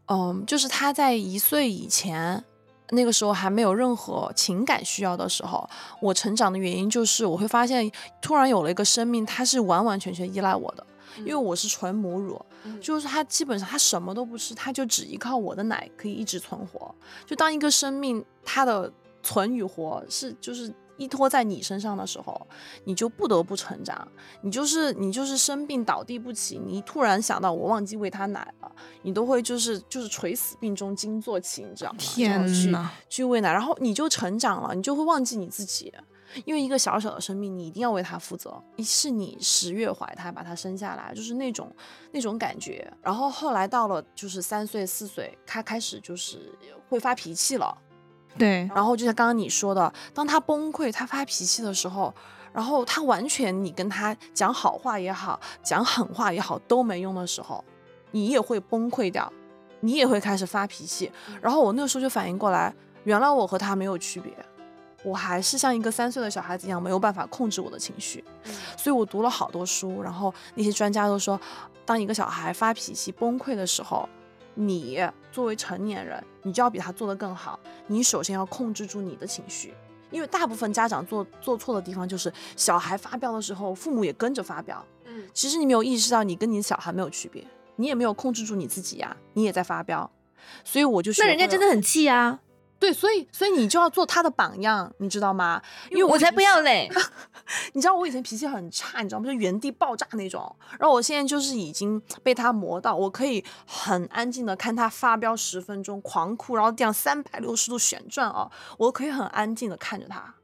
嗯，就是他在一岁以前，那个时候还没有任何情感需要的时候，我成长的原因就是我会发现，突然有了一个生命，它是完完全全依赖我的。因为我是纯母乳，就是他基本上他什么都不吃，他就只依靠我的奶可以一直存活。就当一个生命它的存与活是就是依托在你身上的时候，你就不得不成长。你就是你就是生病倒地不起，你突然想到我忘记喂他奶了，你都会就是就是垂死病中惊坐起，你知道吗？去天呐，去喂奶，然后你就成长了，你就会忘记你自己。因为一个小小的生命，你一定要为他负责。是你十月怀胎把他生下来，就是那种那种感觉。然后后来到了就是三岁四岁，他开始就是会发脾气了。对，然后就像刚刚你说的，当他崩溃、他发脾气的时候，然后他完全你跟他讲好话也好，讲狠话也好都没用的时候，你也会崩溃掉，你也会开始发脾气。然后我那个时候就反应过来，原来我和他没有区别。我还是像一个三岁的小孩子一样，没有办法控制我的情绪。所以我读了好多书，然后那些专家都说，当一个小孩发脾气崩溃的时候，你作为成年人，你就要比他做得更好。你首先要控制住你的情绪，因为大部分家长做做错的地方就是小孩发飙的时候，父母也跟着发飙。嗯，其实你没有意识到，你跟你的小孩没有区别，你也没有控制住你自己呀，你也在发飙。所以我就那人家真的很气啊。对，所以所以你就要做他的榜样，你知道吗？因为我才不要嘞！*laughs* 你知道我以前脾气很差，你知道吗？就原地爆炸那种。然后我现在就是已经被他磨到，我可以很安静的看他发飙十分钟，狂哭，然后这样三百六十度旋转啊，我可以很安静的看着他，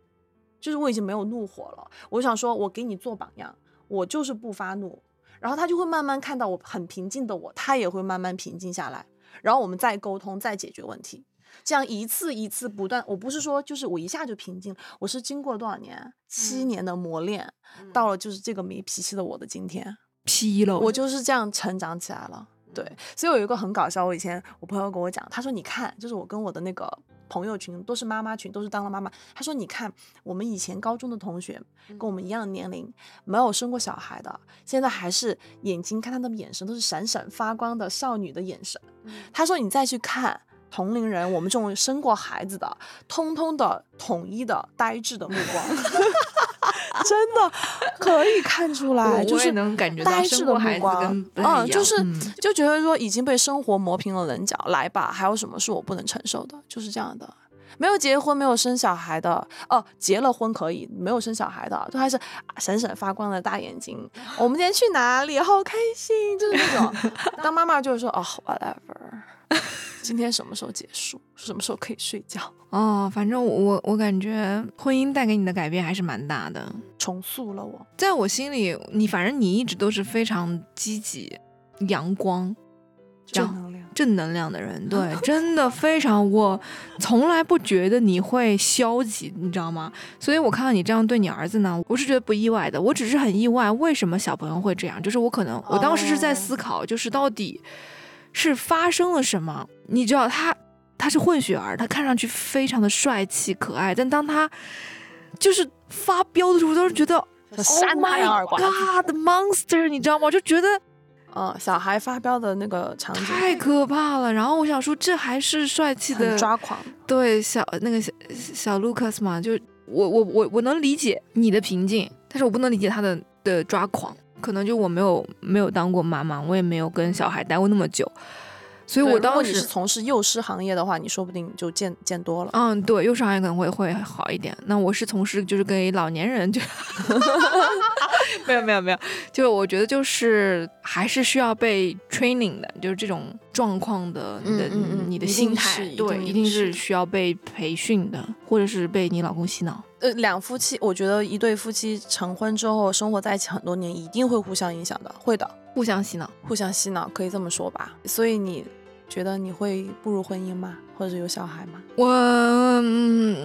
就是我已经没有怒火了。我想说，我给你做榜样，我就是不发怒，然后他就会慢慢看到我很平静的我，他也会慢慢平静下来，然后我们再沟通，再解决问题。这样一次一次不断，我不是说就是我一下就平静，我是经过了多少年，七年的磨练，到了就是这个没脾气的我的今天，劈了，我就是这样成长起来了。对，所以我有一个很搞笑，我以前我朋友跟我讲，他说你看，就是我跟我的那个朋友群都是妈妈群，都是当了妈妈，他说你看我们以前高中的同学跟我们一样的年龄，没有生过小孩的，现在还是眼睛看他的眼神都是闪闪发光的少女的眼神。他说你再去看。同龄人，我们这种生过孩子的，通通的统一的呆滞的目光，*laughs* 真的可以看出来，就是能感觉呆滞的目光嗯，就是就觉得说已经被生活磨平了棱角，来吧，还有什么是我不能承受的？就是这样的，没有结婚、没有生小孩的，哦，结了婚可以，没有生小孩的，都还是闪闪发光的大眼睛。我们今天去哪里？好开心，就是那种 *laughs* 当妈妈就是说，哦，whatever。*laughs* 今天什么时候结束？什么时候可以睡觉？哦，反正我我感觉婚姻带给你的改变还是蛮大的，重塑了我。在我心里，你反正你一直都是非常积极、阳光、正能量、正能量的人。对，*laughs* 真的非常，我从来不觉得你会消极，你知道吗？所以我看到你这样对你儿子呢，我是觉得不意外的。我只是很意外，为什么小朋友会这样？就是我可能我当时是在思考，就是到底。是发生了什么？你知道他他是混血儿，他看上去非常的帅气可爱，但当他就是发飙的时候，我都是觉得 Oh my God monster，你知道吗？就觉得，嗯，小孩发飙的那个场景太可怕了。然后我想说，这还是帅气的抓狂？对，小那个小小 Lucas 嘛，就我我我我能理解你的平静，但是我不能理解他的的抓狂。可能就我没有没有当过妈妈，我也没有跟小孩待过那么久，所以我当时是从事幼师行业的话，你说不定就见见多了。嗯，对，幼师行业可能会会好一点。那我是从事就是给老年人就，*laughs* *laughs* 没有没有没有，就我觉得就是还是需要被 training 的，就是这种状况的你的你的心态，对，一定是需要被培训的，或者是被你老公洗脑。呃，两夫妻，我觉得一对夫妻成婚之后生活在一起很多年，一定会互相影响的，会的，互相洗脑，互相洗脑，可以这么说吧。所以你觉得你会步入婚姻吗？或者有小孩吗？我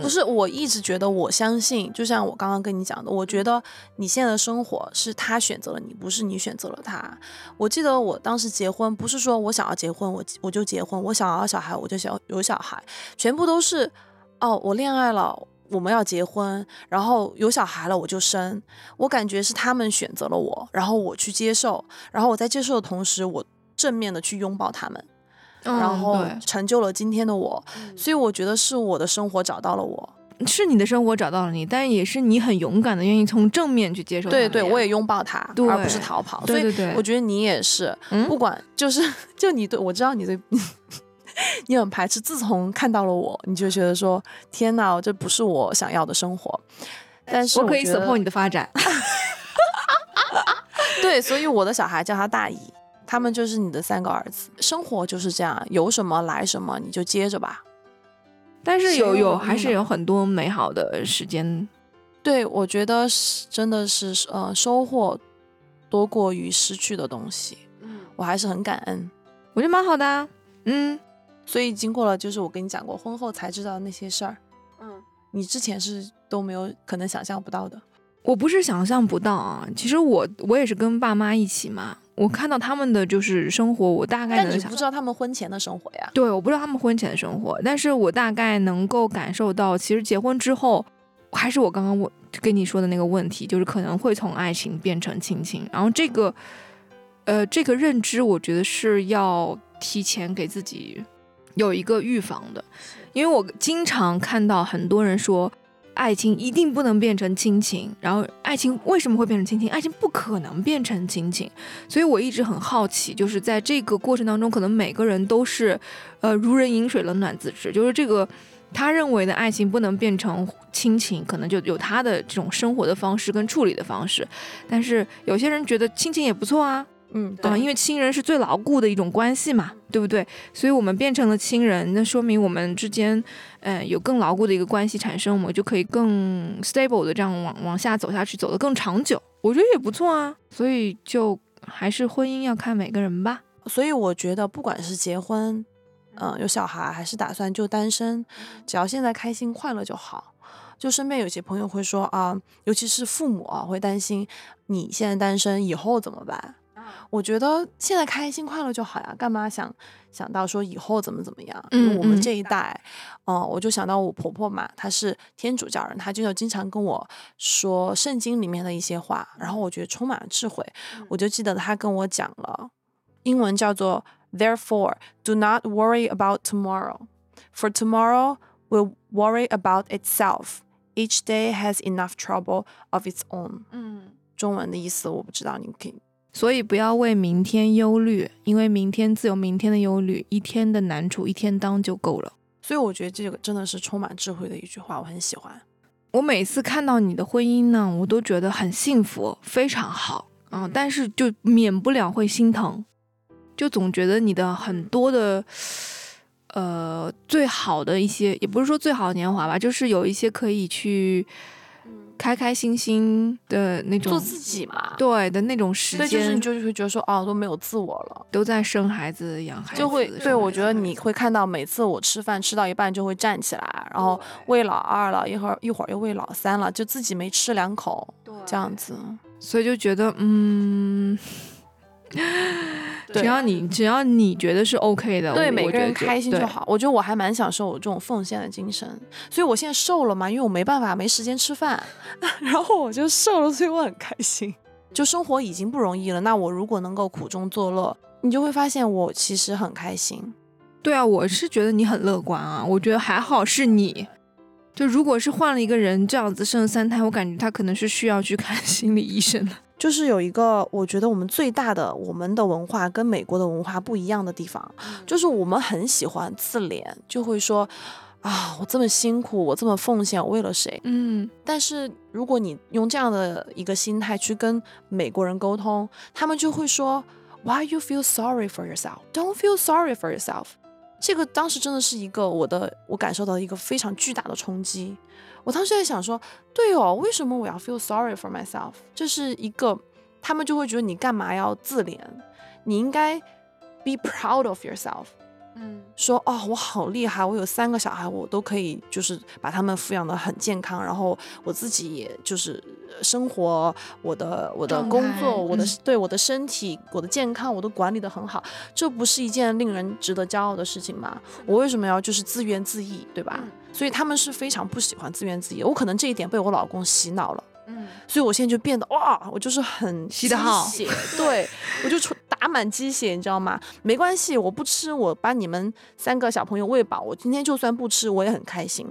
不是，我一直觉得，我相信，就像我刚刚跟你讲的，我觉得你现在的生活是他选择了你，不是你选择了他。我记得我当时结婚，不是说我想要结婚，我我就结婚；我想要小孩，我就想有小孩，全部都是，哦，我恋爱了。我们要结婚，然后有小孩了，我就生。我感觉是他们选择了我，然后我去接受，然后我在接受的同时，我正面的去拥抱他们，然后成就了今天的我。所以我觉得是我的生活找到了我，是你的生活找到了你，但也是你很勇敢的愿意从正面去接受。对对，我也拥抱他，而不是逃跑。对对对，我觉得你也是，不管就是 *laughs* 就你对我知道你对。*laughs* 你很排斥，自从看到了我，你就觉得说：“天哪，这不是我想要的生活。”但是我可以 support 你的发展。对，所以我的小孩叫他大姨，他们就是你的三个儿子。生活就是这样，有什么来什么，你就接着吧。但是有有还是有很多美好的时间。对，我觉得是真的是呃，收获多过于失去的东西。嗯，我还是很感恩。我觉得蛮好的。嗯。所以经过了，就是我跟你讲过，婚后才知道那些事儿，嗯，你之前是都没有可能想象不到的。我不是想象不到啊，其实我我也是跟爸妈一起嘛，我看到他们的就是生活，我大概。但你不知道他们婚前的生活呀？对，我不知道他们婚前的生活，但是我大概能够感受到，其实结婚之后，还是我刚刚我跟你说的那个问题，就是可能会从爱情变成亲情，然后这个，呃，这个认知，我觉得是要提前给自己有一个预防的，因为我经常看到很多人说。爱情一定不能变成亲情，然后爱情为什么会变成亲情？爱情不可能变成亲情，所以我一直很好奇，就是在这个过程当中，可能每个人都是，呃，如人饮水，冷暖自知。就是这个他认为的爱情不能变成亲情，可能就有他的这种生活的方式跟处理的方式。但是有些人觉得亲情也不错啊。嗯，啊，因为亲人是最牢固的一种关系嘛，对不对？所以我们变成了亲人，那说明我们之间，嗯，有更牢固的一个关系产生，我们就可以更 stable 的这样往往下走下去，走得更长久。我觉得也不错啊。所以就还是婚姻要看每个人吧。所以我觉得不管是结婚，嗯，有小孩，还是打算就单身，只要现在开心快乐就好。就身边有些朋友会说啊，尤其是父母啊，会担心你现在单身以后怎么办。我觉得现在开心快乐就好呀，干嘛想想到说以后怎么怎么样？因为我们这一代，哦，我就想到我婆婆嘛，她是天主教人，她就经常跟我说圣经里面的一些话，然后我觉得充满了智慧。我就记得她跟我讲了，英文叫做 Therefore do not worry about tomorrow, for tomorrow will worry about itself. Each day has enough trouble of its own. 嗯，中文的意思我不知道，你可以。所以不要为明天忧虑，因为明天自有明天的忧虑，一天的难处一天当就够了。所以我觉得这个真的是充满智慧的一句话，我很喜欢。我每次看到你的婚姻呢，我都觉得很幸福，非常好啊，但是就免不了会心疼，就总觉得你的很多的，呃，最好的一些，也不是说最好的年华吧，就是有一些可以去。开开心心的那种做自己嘛，对的那种时间，就是你就会觉得说，哦，都没有自我了，都在生孩子、养孩子，就会对我觉得你会看到，每次我吃饭吃到一半就会站起来，然后喂老二了，一会儿一会儿又喂老三了，就自己没吃两口，这样子，所以就觉得，嗯。只要你只要你觉得是 OK 的，对每个人开心就好。我觉得我还蛮享受我这种奉献的精神，所以我现在瘦了嘛，因为我没办法没时间吃饭，*laughs* 然后我就瘦了，所以我很开心。就生活已经不容易了，那我如果能够苦中作乐，你就会发现我其实很开心。对啊，我是觉得你很乐观啊，我觉得还好是你。就如果是换了一个人这样子生了三胎，我感觉他可能是需要去看心理医生的。就是有一个，我觉得我们最大的我们的文化跟美国的文化不一样的地方，就是我们很喜欢自怜，就会说啊，我这么辛苦，我这么奉献，为了谁？嗯。但是如果你用这样的一个心态去跟美国人沟通，他们就会说，Why you feel sorry for yourself? Don't feel sorry for yourself. 这个当时真的是一个我的，我感受到一个非常巨大的冲击。我当时在想说，对哦，为什么我要 feel sorry for myself？这是一个，他们就会觉得你干嘛要自怜？你应该 be proud of yourself。嗯，说哦，我好厉害，我有三个小孩，我都可以就是把他们抚养的很健康，然后我自己也就是生活，我的我的工作，我的对我的身体，我的健康，我都管理的很好，这不是一件令人值得骄傲的事情吗？我为什么要就是自怨自艾，对吧？所以他们是非常不喜欢自怨自艾，我可能这一点被我老公洗脑了。嗯，所以我现在就变得哇，我就是很吸的好，对 *laughs* 我就打满鸡血，你知道吗？没关系，我不吃，我把你们三个小朋友喂饱，我今天就算不吃，我也很开心。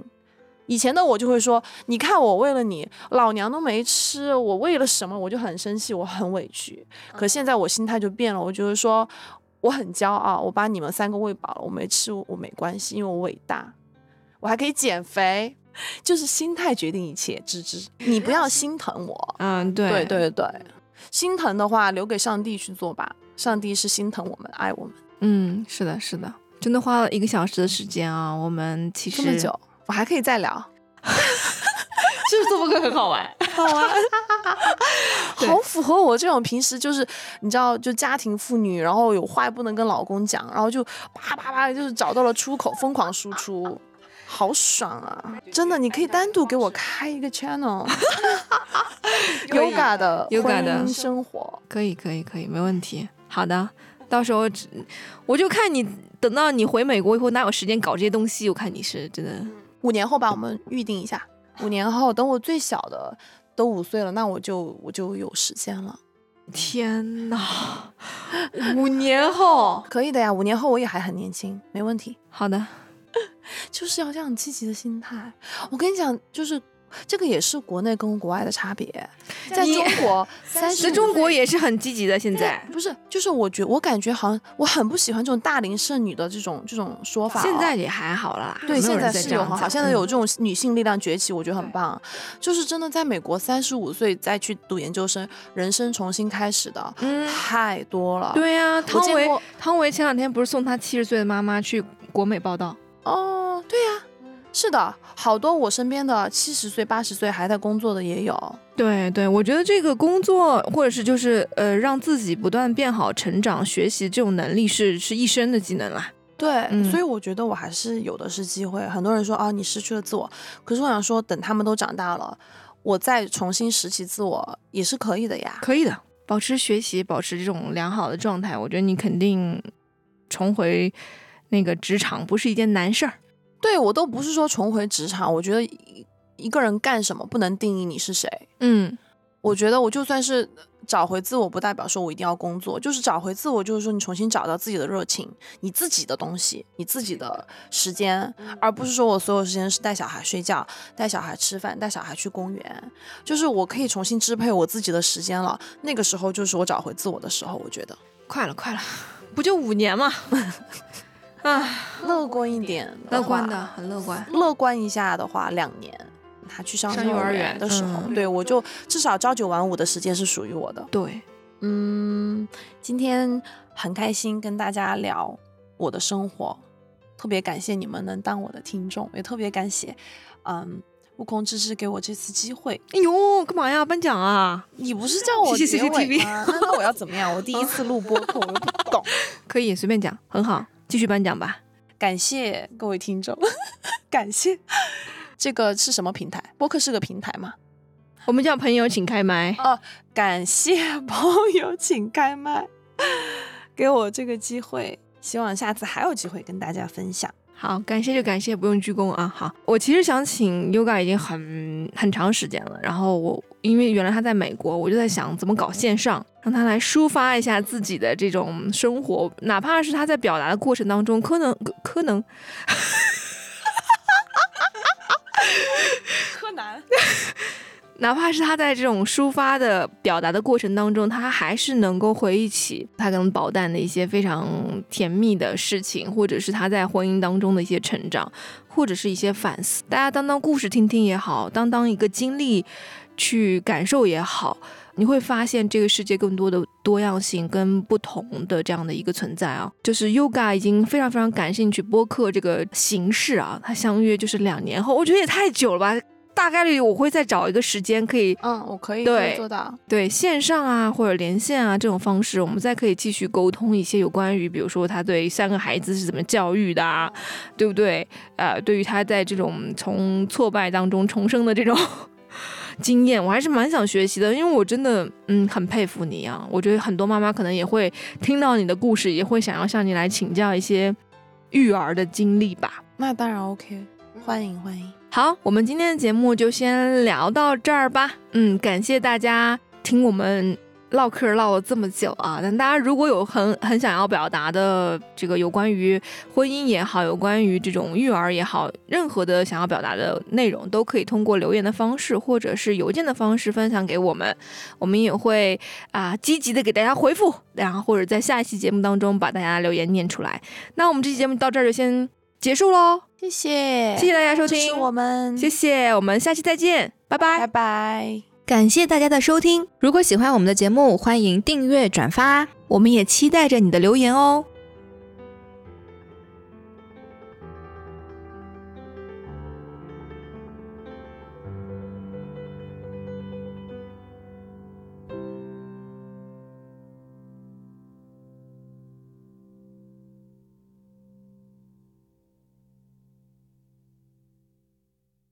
以前的我就会说，你看我为了你，老娘都没吃，我为了什么？我就很生气，我很委屈。可现在我心态就变了，我就是说，我很骄傲，我把你们三个喂饱了，我没吃，我没关系，因为我伟大，我还可以减肥。就是心态决定一切，芝芝，你不要心疼我。嗯，对，对对对，心疼的话留给上帝去做吧，上帝是心疼我们，爱我们。嗯，是的，是的，真的花了一个小时的时间啊。我们其实这么久，我还可以再聊，*laughs* 是不是这么个很好玩？好玩，*laughs* 好符合我这种平时就是你知道，就家庭妇女，然后有话不能跟老公讲，然后就啪啪啪，就是找到了出口，疯狂输出。好爽啊！真的，你可以单独给我开一个 channel，Yoga *laughs* 的 Yoga 的生活，可以，可以，可以，没问题。好的，到时候我就看你等到你回美国以后哪有时间搞这些东西。我看你是真的，五年后吧，我们预定一下。五年后，等我最小的都五岁了，那我就我就有时间了。天哪，五年后，*laughs* 可以的呀，五年后我也还很年轻，没问题。好的，*laughs* 就是要这样积极的心态。我跟你讲，就是这个也是国内跟国外的差别。在中国，*laughs* 三十在中国也是很积极的。现在不是，就是我觉我感觉好像我很不喜欢这种大龄剩女的这种这种说法哦、现在也还好啦，对，现在是有很好，现在有这种女性力量崛起，我觉得很棒。就是真的，在美国三十五岁再去读研究生，人生重新开始的、嗯太多了。对呀、汤唯汤唯前两天不是送她七十岁的妈妈去国美报道？哦，对呀、是的，好多我身边的七十岁、八十岁还在工作的也有。对对，我觉得这个工作或者是就是呃，让自己不断变好、成长、学习这种能力是是一生的技能啦。对，嗯所以我觉得我还是有的是机会。很多人说啊，你失去了自我，可是我想说，等他们都长大了，我再重新拾起自我也是可以的呀。可以的，保持学习，保持这种良好的状态，我觉得你肯定重回那个职场不是一件难事儿。对我都不是说重回职场，我觉得一一个人干什么不能定义你是谁。嗯，我觉得我就算是找回自我，不代表说我一定要工作，就是找回自我，就是说你重新找到自己的热情，你自己的东西，你自己的时间，而不是说我所有时间是带小孩睡觉、带小孩吃饭、带小孩去公园，就是我可以重新支配我自己的时间了。那个时候就是我找回自我的时候，我觉得快了，快了，不就五年吗？*laughs* 啊，乐观一点，乐观的，，很乐观。乐观一下的话，两年。他去上幼儿上幼儿园园的时候，嗯对我就至少朝九晚五的时间是属于我的。对，嗯，今天很开心跟大家聊我的生活，特别感谢你们能当我的听众，也特别感谢，嗯，悟空芝芝给我这次机会。哎呦，干嘛呀？颁奖啊？你不是叫我 *laughs* 谢谢结尾 CCTV 吗？那那我要怎么样？我第一次录播客，我又不懂。*laughs* 可以随便讲，很好，继续颁奖吧。感谢各位听众，*laughs* 感谢。这个是什么平台？播客是个平台吗？我们叫朋友，请开麦。哦，感谢朋友，请开麦，*laughs* 给我这个机会，希望下次还有机会跟大家分享。好，感谢就感谢，不用鞠躬啊。好，我其实想请 Yoga 已经很很长时间了，然后我因为原来他在美国，我就在想怎么搞线上，让他来抒发一下自己的这种生活，哪怕是他在表达的过程当中，可能可能柯南，*laughs* 哪怕是他在这种抒发的表达的过程当中，他还是能够回忆起他跟宝蛋的一些非常甜蜜的事情，或者是他在婚姻当中的一些成长，或者是一些反思。大家当当故事听听也好，当当一个经历去感受也好，你会发现这个世界更多的多样性跟不同的这样的一个存在啊。就是 Yoga 已经非常非常感兴趣播客这个形式啊，他相约就是两年后，我觉得也太久了吧。大概率我会再找一个时间，可以嗯，我可以对做到。对线上啊或者连线啊这种方式，我们再可以继续沟通一些有关于，比如说他对三个孩子是怎么教育的啊，对不对？呃，对于他在这种从挫败当中重生的这种 *laughs* 经验，我还是蛮想学习的，因为我真的嗯很佩服你啊。我觉得很多妈妈可能也会听到你的故事，也会想要向你来请教一些育儿的经历吧。那当然 OK，欢迎欢迎。好，我们今天的节目就先聊到这儿吧。嗯，感谢大家听我们唠嗑唠了这么久啊。但大家如果有很很想要表达的这个有关于婚姻也好，有关于这种育儿也好，任何的想要表达的内容，都可以通过留言的方式或者是邮件的方式分享给我们，我们也会啊积极的给大家回复，然后或者在下一期节目当中把大家留言念出来。那我们这期节目到这儿就先结束喽。谢谢，谢谢大家收听，我们，谢谢，我们下期再见，拜拜拜。拜。感谢大家的收听。如果喜欢我们的节目，欢迎订阅、转发。我们也期待着你的留言哦。